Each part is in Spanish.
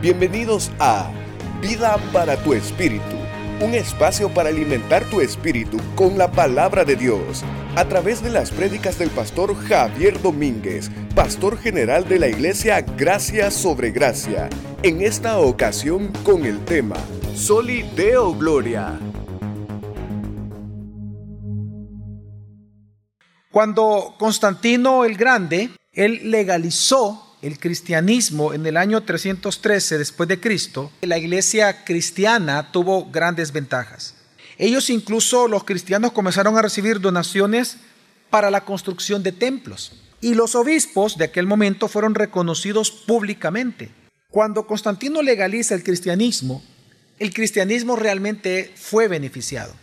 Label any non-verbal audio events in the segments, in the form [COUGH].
Bienvenidos a Vida para tu Espíritu, un espacio para alimentar tu espíritu con la palabra de Dios, a través de las prédicas del pastor Javier Domínguez, pastor general de la iglesia Gracia sobre Gracia, en esta ocasión con el tema Soli Deo Gloria. Cuando Constantino el Grande, él legalizó el cristianismo en el año 313 después de Cristo, la iglesia cristiana tuvo grandes ventajas. Ellos incluso, los cristianos, comenzaron a recibir donaciones para la construcción de templos. Y los obispos de aquel momento fueron reconocidos públicamente. Cuando Constantino legaliza el cristianismo, el cristianismo realmente fue beneficiado.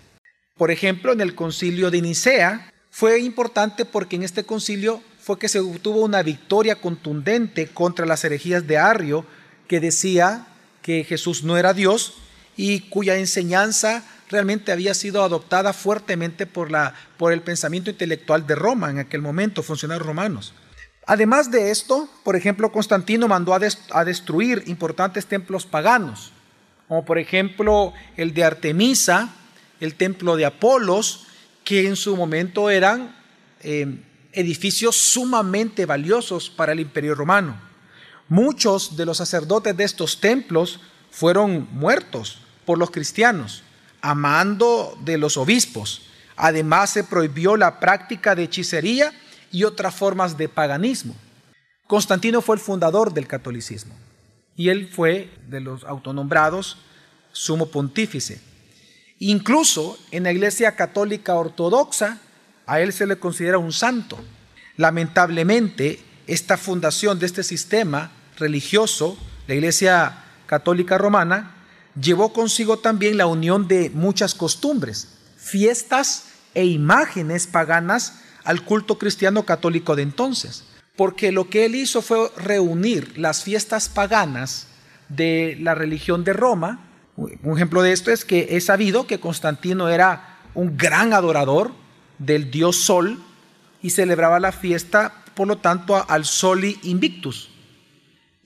Por ejemplo, en el concilio de Nicea fue importante porque en este concilio fue que se obtuvo una victoria contundente contra las herejías de Arrio, que decía que Jesús no era Dios y cuya enseñanza realmente había sido adoptada fuertemente por, la, por el pensamiento intelectual de Roma en aquel momento, funcionarios romanos. Además de esto, por ejemplo, Constantino mandó a, destruir importantes templos paganos, como por ejemplo el de Artemisa, el templo de Apolos, que en su momento eran eh, edificios sumamente valiosos para el imperio romano. Muchos de los sacerdotes de estos templos fueron muertos por los cristianos, a mando de los obispos. Además se prohibió la práctica de hechicería y otras formas de paganismo. Constantino fue el fundador del catolicismo y él fue de los autonombrados sumo pontífice. Incluso en la Iglesia Católica Ortodoxa a él se le considera un santo. Lamentablemente, esta fundación de este sistema religioso, la Iglesia Católica Romana, llevó consigo también la unión de muchas costumbres, fiestas e imágenes paganas al culto cristiano católico de entonces. Porque lo que él hizo fue reunir las fiestas paganas de la religión de Roma. Un ejemplo de esto es que he sabido que Constantino era un gran adorador del dios Sol y celebraba la fiesta, por lo tanto, al Soli Invictus.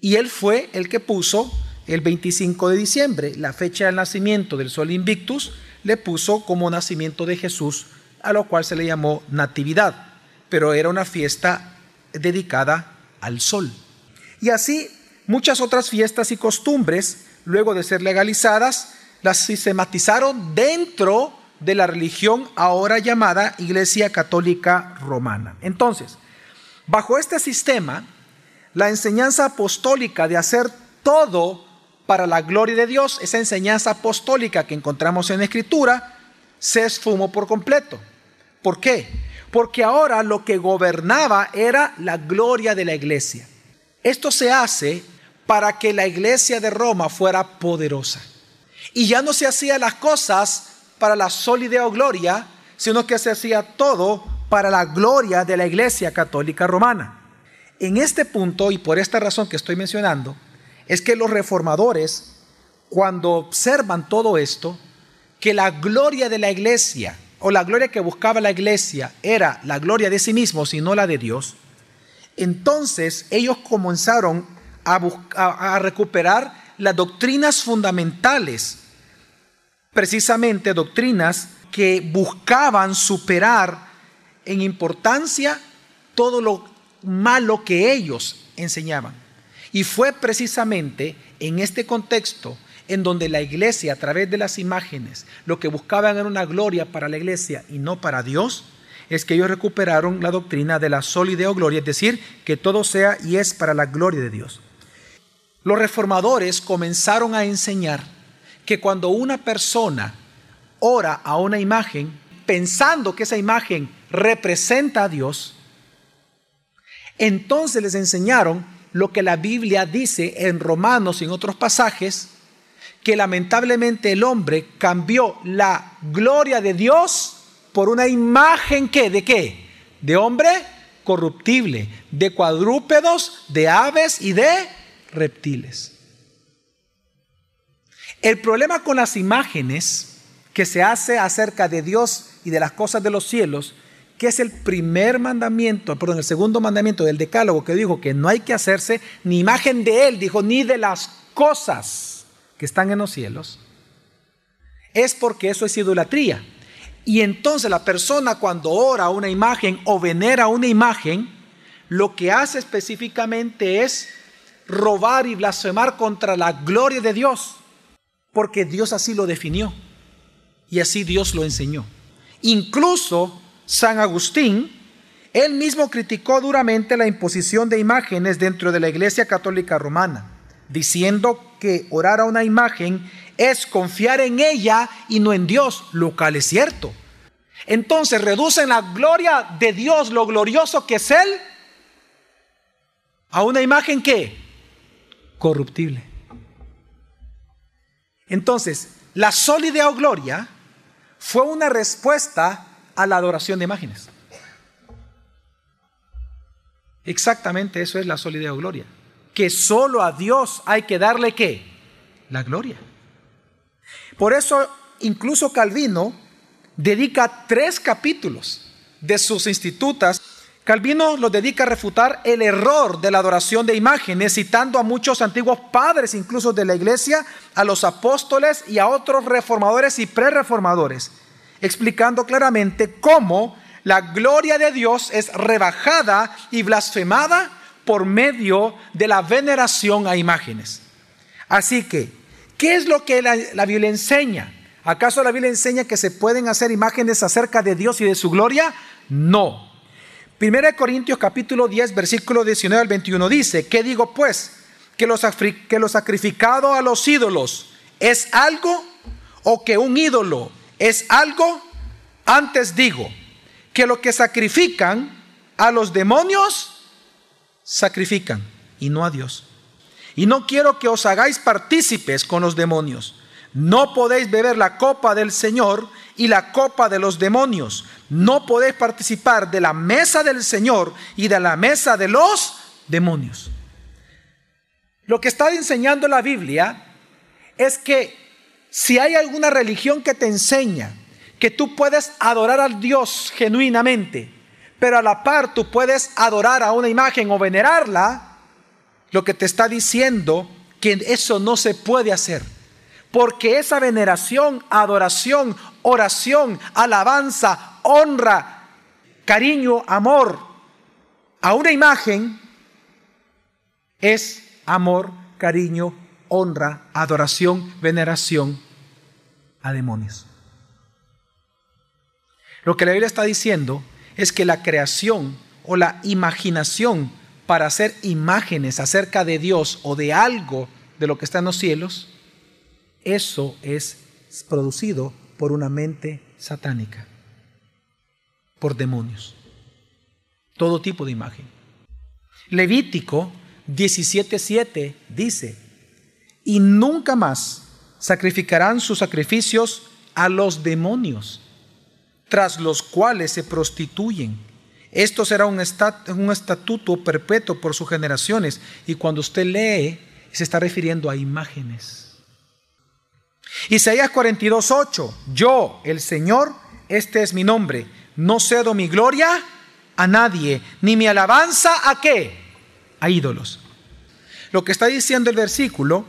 Y él fue el que puso el 25 de diciembre, la fecha del nacimiento del Sol Invictus, le puso como nacimiento de Jesús, a lo cual se le llamó Natividad, pero era una fiesta dedicada al sol. Y así muchas otras fiestas y costumbres, luego de ser legalizadas, las sistematizaron dentro de la religión ahora llamada Iglesia Católica Romana. Entonces, bajo este sistema, la enseñanza apostólica de hacer todo para la gloria de Dios, esa enseñanza apostólica que encontramos en la Escritura, se esfumó por completo. ¿Por qué? Porque ahora lo que gobernaba era la gloria de la iglesia. Esto se hace para que la iglesia de Roma fuera poderosa. Y ya no se hacían las cosas para la solideo gloria, sino que se hacía todo para la gloria de la Iglesia Católica Romana. En este punto, y por esta razón que estoy mencionando, es que los reformadores, cuando observan todo esto, que la gloria de la iglesia o la gloria que buscaba la iglesia era la gloria de sí mismos y no la de Dios, entonces ellos comenzaron a recuperar las doctrinas fundamentales precisamente doctrinas que buscaban superar en importancia todo lo malo que ellos enseñaban. Y fue precisamente en este contexto en donde la iglesia, a través de las imágenes, lo que buscaban era una gloria para la iglesia y no para Dios, es que ellos recuperaron la doctrina de la solideo gloria, es decir, que todo sea y es para la gloria de Dios. Los reformadores comenzaron a enseñar que cuando una persona ora a una imagen, pensando que esa imagen representa a Dios, entonces les enseñaron lo que la Biblia dice en Romanos y en otros pasajes, que lamentablemente el hombre cambió la gloria de Dios por una imagen que, ¿de qué? De hombre corruptible, de cuadrúpedos, de aves y de reptiles. El problema con las imágenes que se hace acerca de Dios y de las cosas de los cielos, que es el primer mandamiento, perdón, el segundo mandamiento del decálogo que dijo que no hay que hacerse ni imagen de él, dijo, ni de las cosas que están en los cielos, es porque eso es idolatría. Y entonces la persona cuando ora una imagen o venera una imagen, lo que hace específicamente es robar y blasfemar contra la gloria de Dios, porque Dios así lo definió y así Dios lo enseñó. Incluso San Agustín, él mismo criticó duramente la imposición de imágenes dentro de la Iglesia Católica Romana, diciendo que orar a una imagen es confiar en ella y no en Dios, lo cual es cierto. Entonces reducen la gloria de Dios, lo glorioso que es Él, a una imagen que corruptible. Entonces, la sólida gloria fue una respuesta a la adoración de imágenes. Exactamente eso es la sólida gloria. Que solo a Dios hay que darle qué? La gloria. Por eso incluso Calvino dedica tres capítulos de sus institutas. Calvino lo dedica a refutar el error de la adoración de imágenes, citando a muchos antiguos padres, incluso de la iglesia, a los apóstoles y a otros reformadores y prereformadores, explicando claramente cómo la gloria de Dios es rebajada y blasfemada por medio de la veneración a imágenes. Así que ¿Qué es lo que la, Biblia enseña? ¿Acaso la Biblia enseña que se pueden hacer imágenes acerca de Dios y de su gloria? No. 1 Corintios capítulo 10, versículo 19 al 21 dice, ¿qué digo pues? ¿Que que lo sacrificado a los ídolos es algo o que un ídolo es algo? Antes digo, que lo que sacrifican a los demonios, sacrifican y no a Dios. Y no quiero que os hagáis partícipes con los demonios. No podéis beber la copa del Señor y la copa de los demonios. No podéis participar de la mesa del Señor y de la mesa de los demonios. Lo que está enseñando la Biblia es que si hay alguna religión que te enseña que tú puedes adorar al Dios genuinamente, pero a la par tú puedes adorar a una imagen o venerarla, lo que te está diciendo que eso no se puede hacer. Porque esa veneración, adoración, oración, alabanza, honra, cariño, amor a una imagen es amor, cariño, honra, adoración, veneración a demonios. Lo que la Biblia está diciendo es que la creación o la imaginación para hacer imágenes acerca de Dios o de algo de lo que está en los cielos, eso es producido por una mente satánica, por demonios. Todo tipo de imagen. Levítico 17:7 dice, y nunca más sacrificarán sus sacrificios a los demonios, tras los cuales se prostituyen esto será un, estatuto perpetuo por sus generaciones. Y cuando usted lee, se está refiriendo a imágenes. Isaías 42:8. Yo, el Señor, este es mi nombre. No cedo mi gloria a nadie, ni mi alabanza a qué? A ídolos. Lo que está diciendo el versículo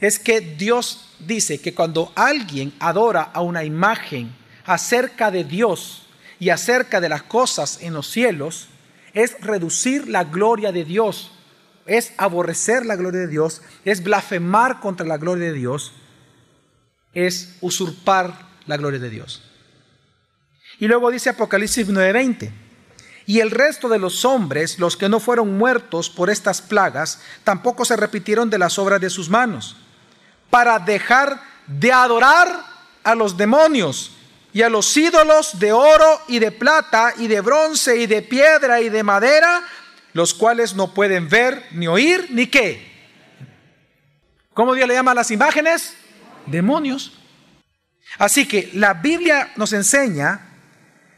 es que Dios dice que cuando alguien adora a una imagen acerca de Dios, y acerca de las cosas en los cielos es reducir la gloria de Dios, es aborrecer la gloria de Dios, es blasfemar contra la gloria de Dios, es usurpar la gloria de Dios. Y luego dice Apocalipsis 9:20, y el resto de los hombres, los que no fueron muertos por estas plagas, tampoco se repitieron de las obras de sus manos, para dejar de adorar a los demonios y a los ídolos de oro y de plata y de bronce y de piedra y de madera, los cuales no pueden ver, ni oír, ni qué. ¿Cómo Dios le llama a las imágenes? Demonios. Así que la Biblia nos enseña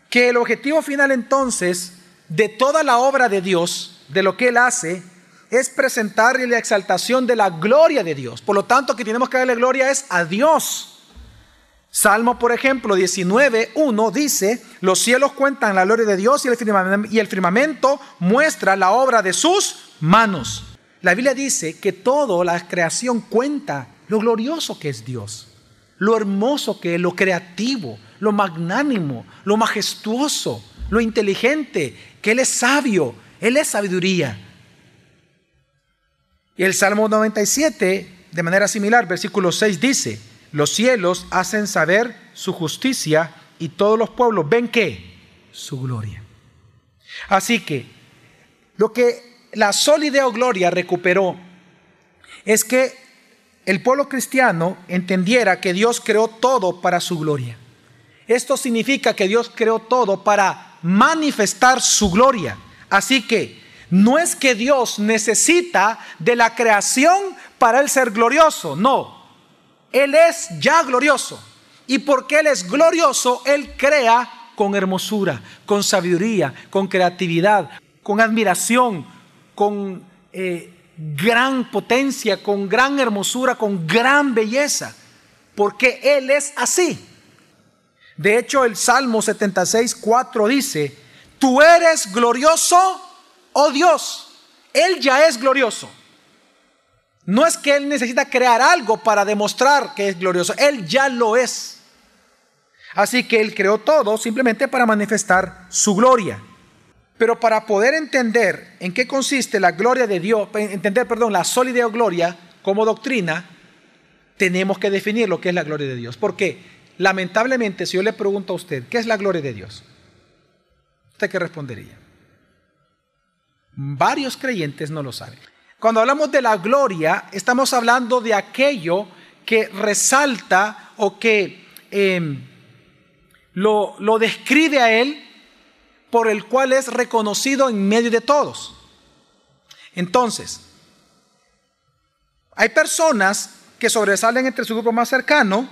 que el objetivo final entonces de toda la obra de Dios, de lo que Él hace, es presentarle la exaltación de la gloria de Dios. Por lo tanto, que tenemos que darle gloria es a Dios. Salmo, por ejemplo, 19, 1 dice, los cielos cuentan la gloria de Dios y el, firmamento, y el firmamento muestra la obra de sus manos. La Biblia dice que toda la creación cuenta lo glorioso que es Dios, lo hermoso que es, lo creativo, lo magnánimo, lo majestuoso, lo inteligente, que Él es sabio, Él es sabiduría. Y el Salmo 97, de manera similar, versículo 6 dice, los cielos hacen saber su justicia y todos los pueblos ven que su gloria. Así que lo que la o gloria recuperó es que el pueblo cristiano entendiera que Dios creó todo para su gloria. Esto significa que Dios creó todo para manifestar su gloria. Así que no es que Dios necesita de la creación para él ser glorioso, no. Él es ya glorioso. Y porque Él es glorioso, Él crea con hermosura, con sabiduría, con creatividad, con admiración, con eh, gran potencia, con gran hermosura, con gran belleza. Porque Él es así. De hecho, el Salmo 76, 4 dice, tú eres glorioso, oh Dios. Él ya es glorioso. No es que Él necesita crear algo para demostrar que es glorioso, Él ya lo es. Así que Él creó todo simplemente para manifestar su gloria. Pero para poder entender en qué consiste la gloria de Dios, entender, perdón, la sólida gloria como doctrina, tenemos que definir lo que es la gloria de Dios. Porque lamentablemente, si yo le pregunto a usted, ¿qué es la gloria de Dios? ¿Usted qué respondería? Varios creyentes no lo saben. Cuando hablamos de la gloria, estamos hablando de aquello que resalta o que em, lo describe a Él por el cual es reconocido en medio de todos. Entonces, hay personas que sobresalen entre su grupo más cercano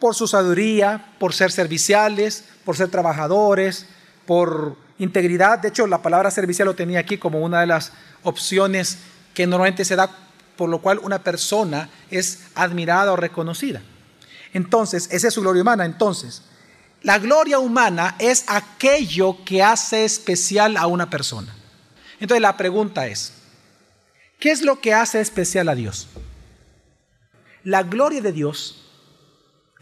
por su sabiduría, por ser serviciales, por ser trabajadores, por integridad. De hecho, la palabra servicial lo tenía aquí como una de las opciones que normalmente se da por lo cual una persona es admirada o reconocida. Entonces, esa es su gloria humana. Entonces, la gloria humana es aquello que hace especial a una persona. Entonces, la pregunta es, ¿qué es lo que hace especial a Dios? La gloria de Dios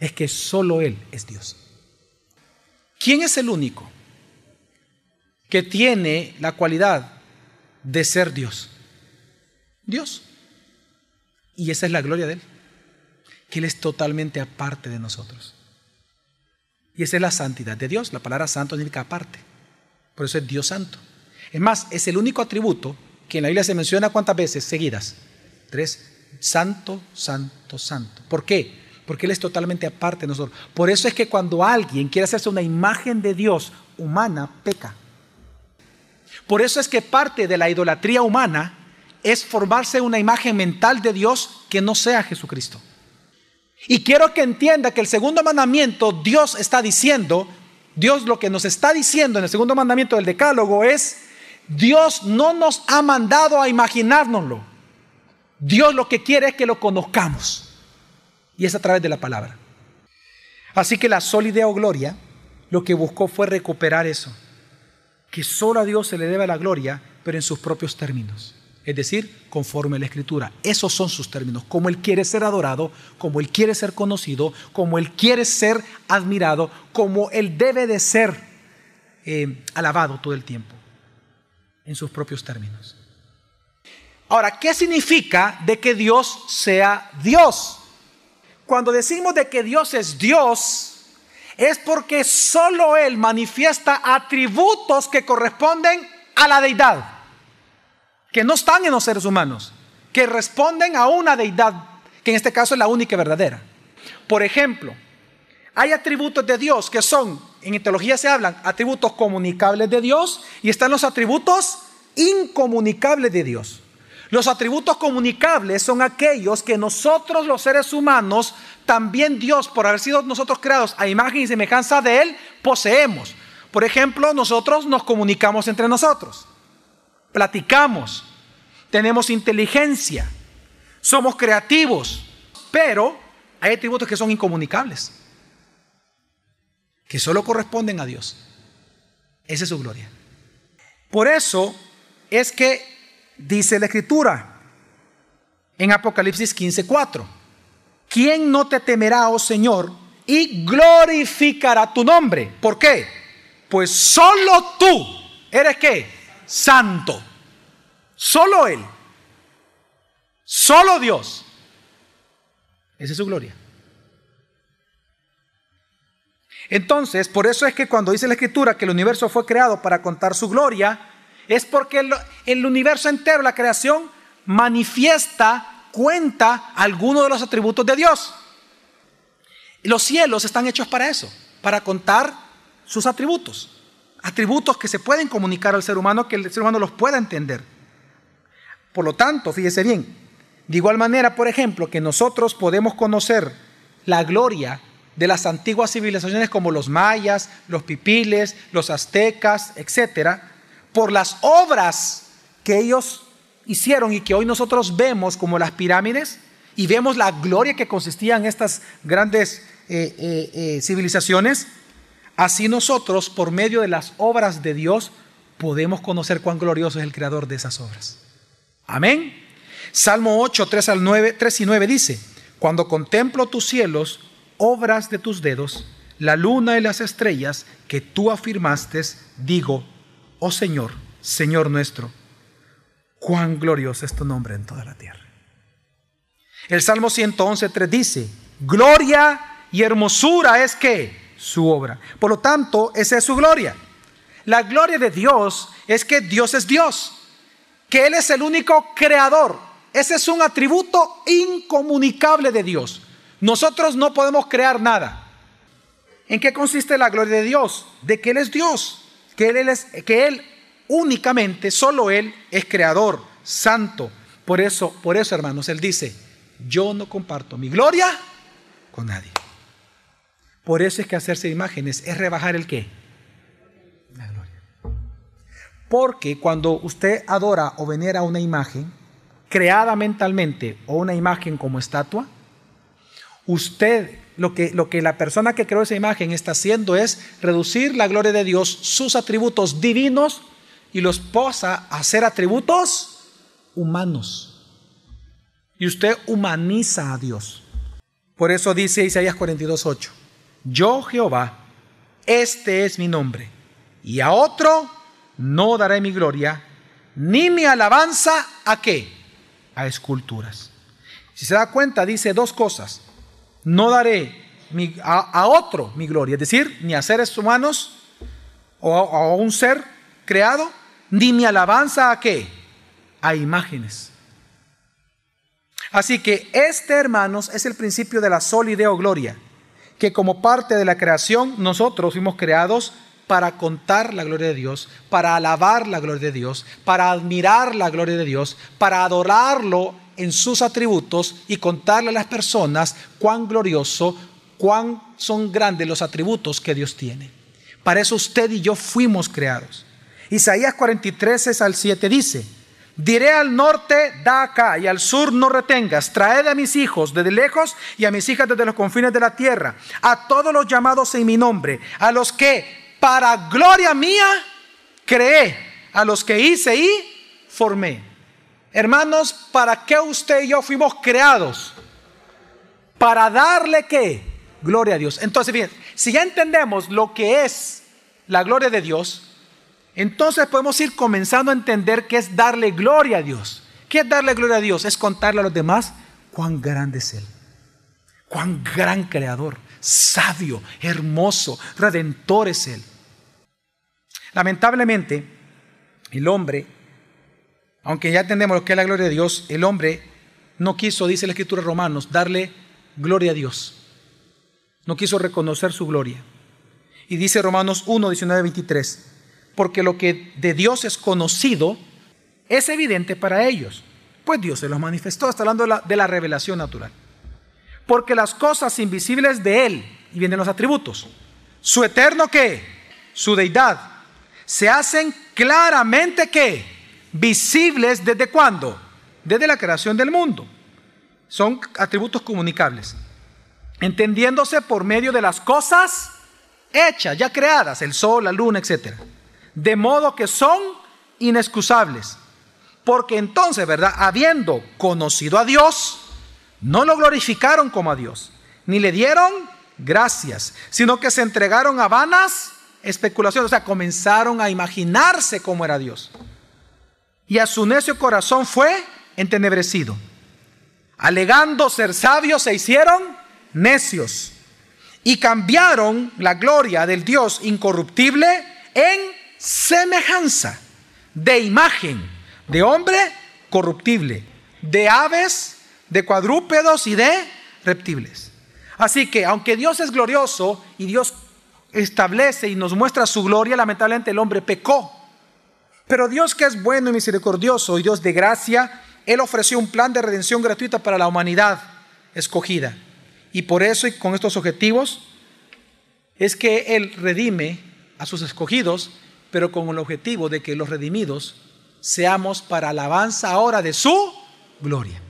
es que solo Él es Dios. ¿Quién es el único que tiene la cualidad de ser Dios? Dios. Y esa es la gloria de Él, que Él es totalmente aparte de nosotros. Y esa es la santidad de Dios. La palabra santo significa aparte. Por eso es Dios santo. Es más, es el único atributo que en la Biblia se menciona cuántas veces seguidas. Tres. Santo, santo, santo. ¿Por qué? Porque Él es totalmente aparte de nosotros. Por eso es que cuando alguien quiere hacerse una imagen de Dios humana, peca. Por eso es que parte de la idolatría humana es formarse una imagen mental de Dios que no sea Jesucristo. Y quiero que entienda que el segundo mandamiento, Dios está diciendo, Dios lo que nos está diciendo en el segundo mandamiento del Decálogo es, Dios no nos ha mandado a imaginárnoslo. Dios lo que quiere es que lo conozcamos. Y es a través de la palabra. Así que la o gloria lo que buscó fue recuperar eso. Que solo a Dios se le debe la gloria, pero en sus propios términos es decir, conforme a la escritura. Esos son sus términos, como Él quiere ser adorado, como Él quiere ser conocido, como Él quiere ser admirado, como Él debe de ser eh, alabado todo el tiempo, en sus propios términos. Ahora, ¿qué significa de que Dios sea Dios? Cuando decimos de que Dios es Dios, es porque solo Él manifiesta atributos que corresponden a la deidad que no están en los seres humanos, que responden a una deidad, que en este caso es la única y verdadera. Por ejemplo, hay atributos de Dios que son, en teología se hablan, atributos comunicables de Dios y están los atributos incomunicables de Dios. Los atributos comunicables son aquellos que nosotros los seres humanos, también Dios, por haber sido nosotros creados a imagen y semejanza de Él, poseemos. Por ejemplo, nosotros nos comunicamos entre nosotros platicamos, tenemos inteligencia, somos creativos, pero hay atributos que son incomunicables. que solo corresponden a Dios. Esa es su gloria. Por eso es que dice la Escritura en Apocalipsis 15:4, ¿quién no te temerá, oh Señor, y glorificará tu nombre? ¿Por qué? Pues solo tú eres qué? Santo. Solo Él. Solo Dios. Esa es su gloria. Entonces, por eso es que cuando dice la Escritura que el universo fue creado para contar su gloria, es porque el, universo entero, la creación, manifiesta, cuenta algunos de los atributos de Dios. Los cielos están hechos para eso, para contar sus atributos. Atributos que se pueden comunicar al ser humano, que el ser humano los pueda entender. Por lo tanto, fíjese bien, de igual manera, por ejemplo, que nosotros podemos conocer la gloria de las antiguas civilizaciones como los mayas, los pipiles, los aztecas, etcétera, por las obras que ellos hicieron y que hoy nosotros vemos como las pirámides y vemos la gloria que consistían estas grandes eh, eh, eh, civilizaciones, así nosotros por medio de las obras de Dios podemos conocer cuán glorioso es el creador de esas obras. Amén. Salmo 8, 3 al 9, 3 y 9 dice, cuando contemplo tus cielos, obras de tus dedos, la luna y las estrellas que tú afirmaste, digo, oh Señor, Señor nuestro, cuán glorioso es tu nombre en toda la tierra. El Salmo 111.3 dice, gloria y hermosura es que su obra. Por lo tanto, esa es su gloria. La gloria de Dios es que Dios es Dios, que Él es el único creador. Ese es un atributo incomunicable de Dios. Nosotros no podemos crear nada. ¿En qué consiste la gloria de Dios? De que Él es Dios, que Él, es, que Él únicamente, solo Él es creador, santo. Por eso, por eso, hermanos, Él dice, yo no comparto mi gloria con nadie. Por eso es que hacerse imágenes es rebajar el qué? La gloria. Porque cuando usted adora o venera una imagen, creada mentalmente o una imagen como estatua, Usted, lo que, lo que la persona que creó esa imagen está haciendo es reducir la gloria de Dios, sus atributos divinos, y los posa a ser atributos humanos. Y usted humaniza a Dios. Por eso dice Isaías 42:8, yo Jehová, este es mi nombre, y a otro no daré mi gloria, ni mi alabanza a qué? A esculturas. Si se da cuenta, dice dos cosas no daré a, otro mi gloria, es decir, ni a seres humanos o a, un ser creado, ni mi alabanza a qué? A imágenes. Así que este, hermanos, es el principio de la solideo gloria, que como parte de la creación nosotros fuimos creados para contar la gloria de Dios, para alabar la gloria de Dios, para admirar la gloria de Dios, para adorarlo en sus atributos y contarle a las personas cuán glorioso, cuán son grandes los atributos que Dios tiene. Para eso usted y yo fuimos creados. Isaías 43 al 7 dice, diré al norte, da acá, y al sur no retengas, traed a mis hijos desde lejos y a mis hijas desde los confines de la tierra, a todos los llamados en mi nombre, a los que para gloria mía creé, a los que hice y formé. Hermanos, ¿para qué usted y yo fuimos creados? Para darle qué? Gloria a Dios. Entonces, bien, si ya entendemos lo que es la gloria de Dios, entonces podemos ir comenzando a entender qué es darle gloria a Dios. ¿Qué es darle gloria a Dios? Es contarle a los demás cuán grande es Él. Cuán gran creador, sabio, hermoso, redentor es Él. Lamentablemente, el hombre aunque ya entendemos lo que es la gloria de Dios, el hombre no quiso, dice la escritura de Romanos, darle gloria a Dios. No quiso reconocer su gloria. Y dice Romanos 1, 19, 23, porque lo que de Dios es conocido es evidente para ellos, pues Dios se los manifestó, está hablando de la, revelación natural. Porque las cosas invisibles de Él, y vienen los atributos, su eterno que, su deidad, se hacen claramente que visibles desde cuándo? Desde la creación del mundo. Son atributos comunicables. Entendiéndose por medio de las cosas hechas, ya creadas, el sol, la luna, etc. De modo que son inexcusables. Porque entonces, ¿verdad? Habiendo conocido a Dios, no lo glorificaron como a Dios, ni le dieron gracias, sino que se entregaron a vanas especulaciones, o sea, comenzaron a imaginarse cómo era Dios. Y a su necio corazón fue entenebrecido. Alegando ser sabios, se hicieron necios y cambiaron la gloria del Dios incorruptible en semejanza de imagen de hombre corruptible, de aves, de cuadrúpedos y de reptiles. Así que aunque Dios es glorioso y Dios establece y nos muestra su gloria, lamentablemente el hombre pecó. Pero Dios que es bueno y misericordioso y Dios de gracia, Él ofreció un plan de redención gratuita para la humanidad escogida. Y por eso y con estos objetivos es que Él redime a sus escogidos, pero con el objetivo de que los redimidos seamos para alabanza ahora de su gloria.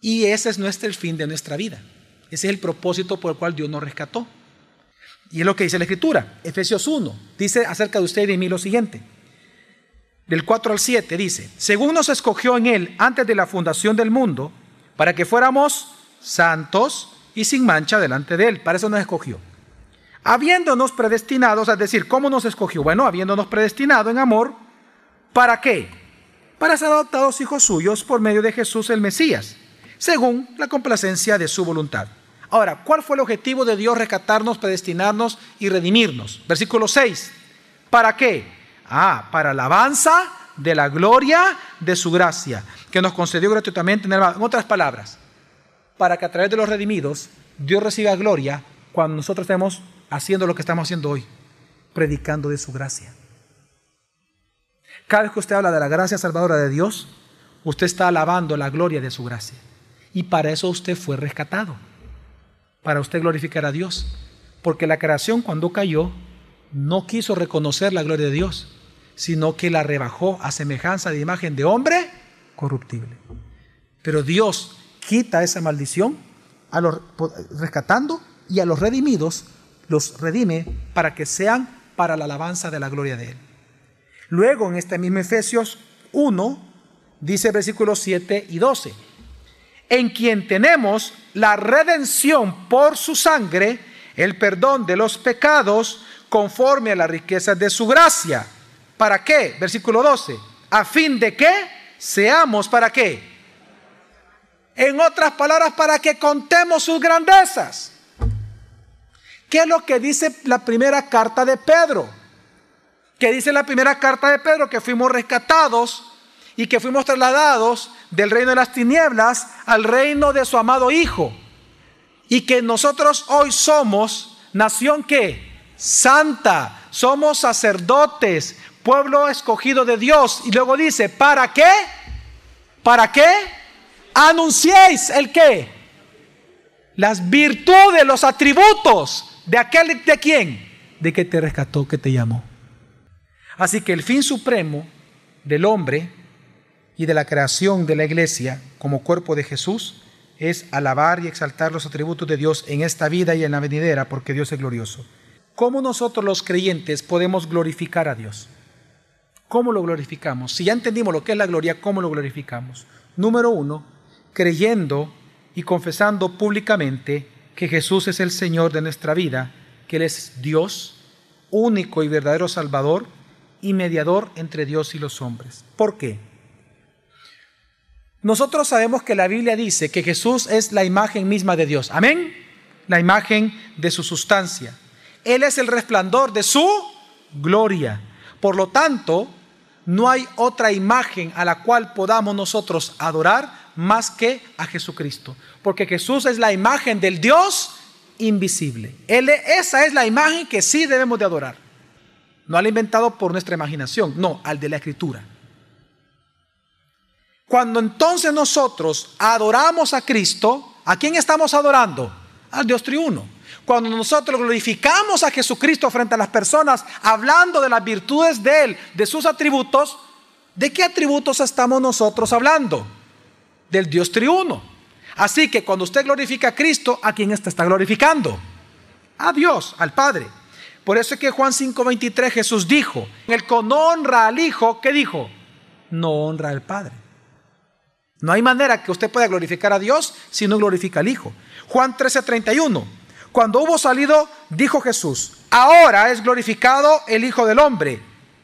Y ese es nuestro el fin de nuestra vida. Ese es el propósito por el cual Dios nos rescató. Y es lo que dice la Escritura. Efesios 1 dice acerca de usted y de mí lo siguiente. Del 4 al 7 dice, según nos escogió en Él antes de la fundación del mundo, para que fuéramos santos y sin mancha delante de Él. Para eso nos escogió. Habiéndonos predestinados, es decir, ¿cómo nos escogió? Bueno, habiéndonos predestinado en amor, ¿para qué? Para ser adoptados hijos suyos por medio de Jesús el Mesías, según la complacencia de su voluntad. Ahora, ¿cuál fue el objetivo de Dios rescatarnos, predestinarnos y redimirnos? Versículo 6. ¿Para qué? Ah, para alabanza de la gloria de su gracia, que nos concedió gratuitamente. En otras palabras, para que a través de los redimidos Dios reciba gloria cuando nosotros estemos haciendo lo que estamos haciendo hoy, predicando de su gracia. Cada vez que usted habla de la gracia salvadora de Dios, usted está alabando la gloria de su gracia. Y para eso usted fue rescatado, para usted glorificar a Dios. Porque la creación cuando cayó no quiso reconocer la gloria de Dios, sino que la rebajó a semejanza de imagen de hombre corruptible. Pero Dios quita esa maldición a los, rescatando y a los redimidos los redime para que sean para la alabanza de la gloria de Él. Luego en este mismo Efesios 1 dice versículos 7 y 12, en quien tenemos la redención por su sangre, el perdón de los pecados conforme a la riqueza de su gracia. ¿Para qué? Versículo 12, a fin de que seamos para qué? En otras palabras, para que contemos sus grandezas. ¿Qué es lo que dice la primera carta de Pedro? ¿Qué dice la primera carta de Pedro? Que fuimos rescatados y que fuimos trasladados del reino de las tinieblas al reino de su amado Hijo. Y que nosotros hoy somos nación que santa, somos sacerdotes, pueblo escogido de Dios. Y luego dice, ¿para qué? ¿Para qué? Anunciéis el qué? Las virtudes, los atributos ¿De aquel de quién? De que te rescató, que te llamó. Así que el fin supremo del hombre y de la creación de la iglesia como cuerpo de Jesús es alabar y exaltar los atributos de Dios en esta vida y en la venidera, porque Dios es glorioso. ¿Cómo nosotros los creyentes podemos glorificar a Dios? ¿Cómo lo glorificamos? Si ya entendimos lo que es la gloria, ¿cómo lo glorificamos? Número uno, creyendo y confesando públicamente que Jesús es el Señor de nuestra vida, que Él es Dios, único y verdadero Salvador y mediador entre Dios y los hombres. ¿Por qué? Nosotros sabemos que la Biblia dice que Jesús es la imagen misma de Dios. Amén. La imagen de su sustancia. Él es el resplandor de su gloria. Por lo tanto, no hay otra imagen a la cual podamos nosotros adorar más que a Jesucristo. Porque Jesús es la imagen del Dios invisible. Él, esa es la imagen que sí debemos de adorar. No al inventado por nuestra imaginación, no, al de la escritura. Cuando entonces nosotros adoramos a Cristo, ¿a quién estamos adorando? Al Dios triuno. Cuando nosotros glorificamos a Jesucristo frente a las personas, hablando de las virtudes de Él, de sus atributos, ¿de qué atributos estamos nosotros hablando? Del Dios triuno. Así que cuando usted glorifica a Cristo, ¿a quién está, está glorificando? A Dios, al Padre. Por eso es que Juan 5:23 Jesús dijo, el no honra al Hijo, ¿qué dijo? No honra al Padre. No hay manera que usted pueda glorificar a Dios si no glorifica al Hijo. Juan 13:31. Cuando hubo salido, dijo Jesús, ahora es glorificado el Hijo del Hombre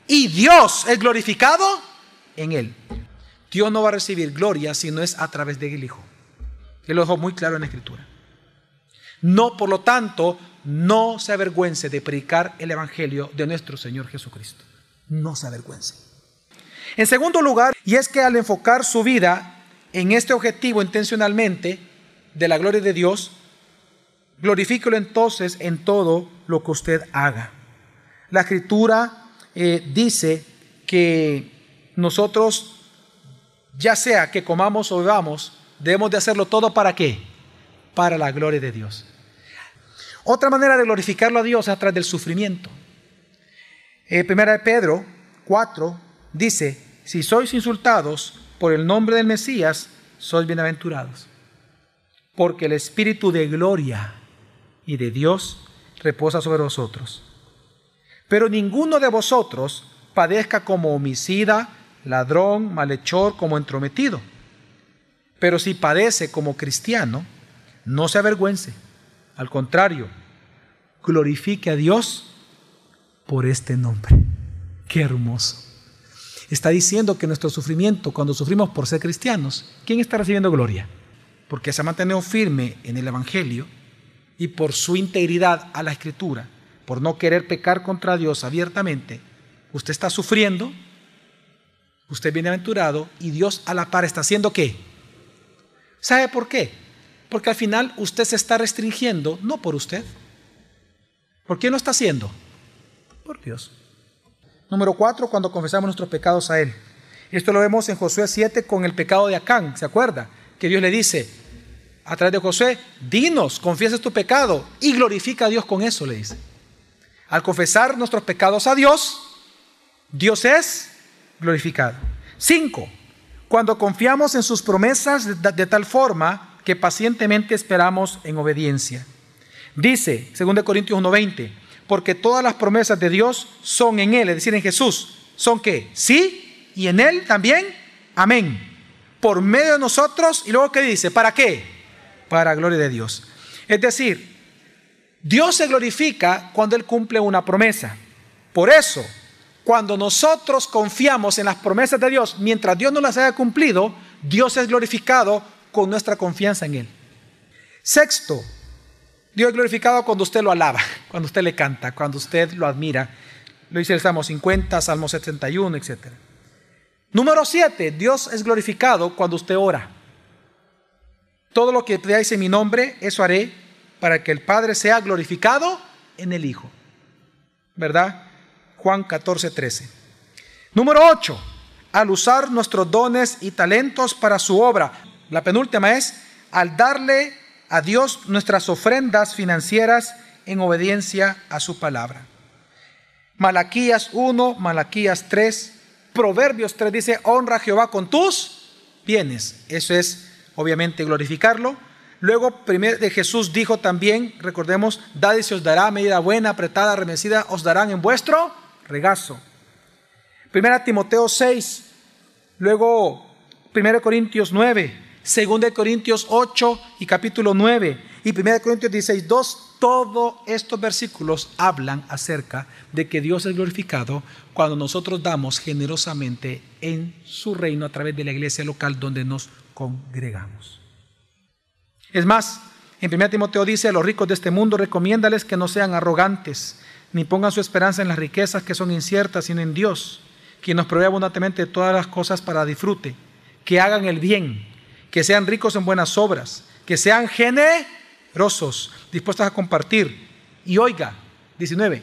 y Dios es glorificado en él. Dios no va a recibir gloria si no es a través del Hijo. Él lo dejó muy claro en la Escritura. No, por lo tanto, no se avergüence de predicar el Evangelio de nuestro Señor Jesucristo. No se avergüence. En segundo lugar, y es que al enfocar su vida en este objetivo intencionalmente de la gloria de Dios, glorifíquelo entonces en todo lo que usted haga. La escritura eh, dice que nosotros, ya sea que comamos o bebamos, debemos de hacerlo todo para qué? Para la gloria de Dios. Otra manera de glorificarlo a Dios es a través del sufrimiento. Eh, primera de Pedro 4 dice, si sois insultados por el nombre del Mesías, sois bienaventurados, porque el Espíritu de gloria y de Dios reposa sobre vosotros. Pero ninguno de vosotros padezca como homicida, ladrón, malhechor, como entrometido. Pero si padece como cristiano, no se avergüence al contrario, glorifique a Dios por este nombre. Qué hermoso. Está diciendo que nuestro sufrimiento, cuando sufrimos por ser cristianos, ¿quién está recibiendo gloria? Porque se ha mantenido firme en el Evangelio y por su integridad a la Escritura, por no querer pecar contra Dios abiertamente, usted está sufriendo, usted es bienaventurado y Dios a la par está haciendo qué? ¿Sabe por qué? Porque al final usted se está restringiendo, no por usted. ¿Por quién lo está haciendo? Por Dios. Número cuatro, cuando confesamos nuestros pecados a Él. Esto lo vemos en Josué 7 con el pecado de Acán, ¿se acuerda? Que Dios le dice a través de Josué, dinos, confieses tu pecado y glorifica a Dios con eso, le dice. Al confesar nuestros pecados a Dios, Dios es glorificado. Cinco, cuando confiamos en sus promesas de, tal forma que pacientemente esperamos en obediencia. Dice 2 Corintios 1:20, porque todas las promesas de Dios son en Él, es decir, en Jesús. ¿Son qué? Sí, y en Él también, amén. Por medio de nosotros, y luego ¿qué dice? ¿Para qué? Para gloria de Dios. Es decir, Dios se glorifica cuando Él cumple una promesa. Por eso, cuando nosotros confiamos en las promesas de Dios, mientras Dios no las haya cumplido, Dios es glorificado con nuestra confianza en Él. Sexto, Dios es glorificado cuando usted lo alaba, [LAUGHS] cuando usted le canta, cuando usted lo admira. Lo dice el Salmo 50, Salmo 71, etc. Número 7, Dios es glorificado cuando usted ora. Todo lo que pidáis en mi nombre, eso haré para que el Padre sea glorificado en el Hijo. ¿Verdad? Juan 14, 13. Número 8, al usar nuestros dones y talentos para su obra. La penúltima es al darle a Dios nuestras ofrendas financieras en obediencia a su palabra. Malaquías 1, Malaquías 3, Proverbios 3 dice, honra a Jehová con tus bienes. Eso es obviamente glorificarlo. Luego primer de Jesús dijo también, recordemos, dad y se os dará medida buena, apretada, remecida, os darán en vuestro regazo. Primera Timoteo 6, luego 1 Corintios 9, 2 Corintios 8 y capítulo 9 y 1 Corintios 16, 2, todos estos versículos hablan acerca de que Dios es glorificado cuando nosotros damos generosamente en su reino a través de la iglesia local donde nos congregamos. Es más, en 1 Timoteo dice, a los ricos de este mundo recomiéndales que no sean arrogantes, ni pongan su esperanza en las riquezas que son inciertas, sino en Dios, quien nos provee abundantemente todas las cosas para disfrute, que hagan el bien que sean ricos en buenas obras, que sean generosos, dispuestos a compartir. Y oiga, 19,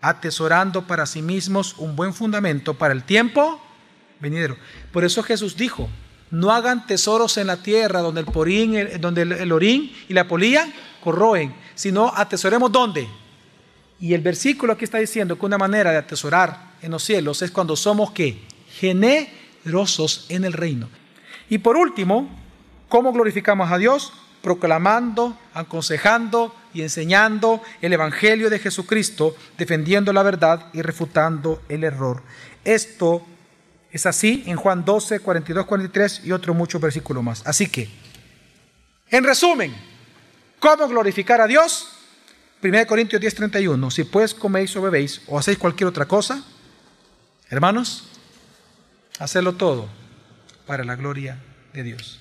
atesorando para sí mismos un buen fundamento para el tiempo venidero. Por eso Jesús dijo, no hagan tesoros en la tierra donde el, porín, donde el, orín y la polilla corroen, sino atesoremos dónde. Y el versículo aquí está diciendo que una manera de atesorar en los cielos es cuando somos que generosos en el reino. Y por último, ¿cómo glorificamos a Dios? proclamando, aconsejando y enseñando el Evangelio de Jesucristo, defendiendo la verdad y refutando el error. Esto es así en Juan 12, 42, 43 y otro muchos versículos más. Así que, en resumen, ¿cómo glorificar a Dios? 1 Corintios 10, 31. Si pues coméis o bebéis o hacéis cualquier otra cosa, hermanos, hacedlo todo para la gloria de Dios.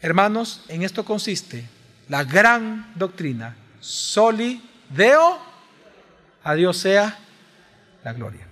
Hermanos, en esto consiste la gran doctrina. Soli Deo, a Dios sea la gloria.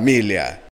familia.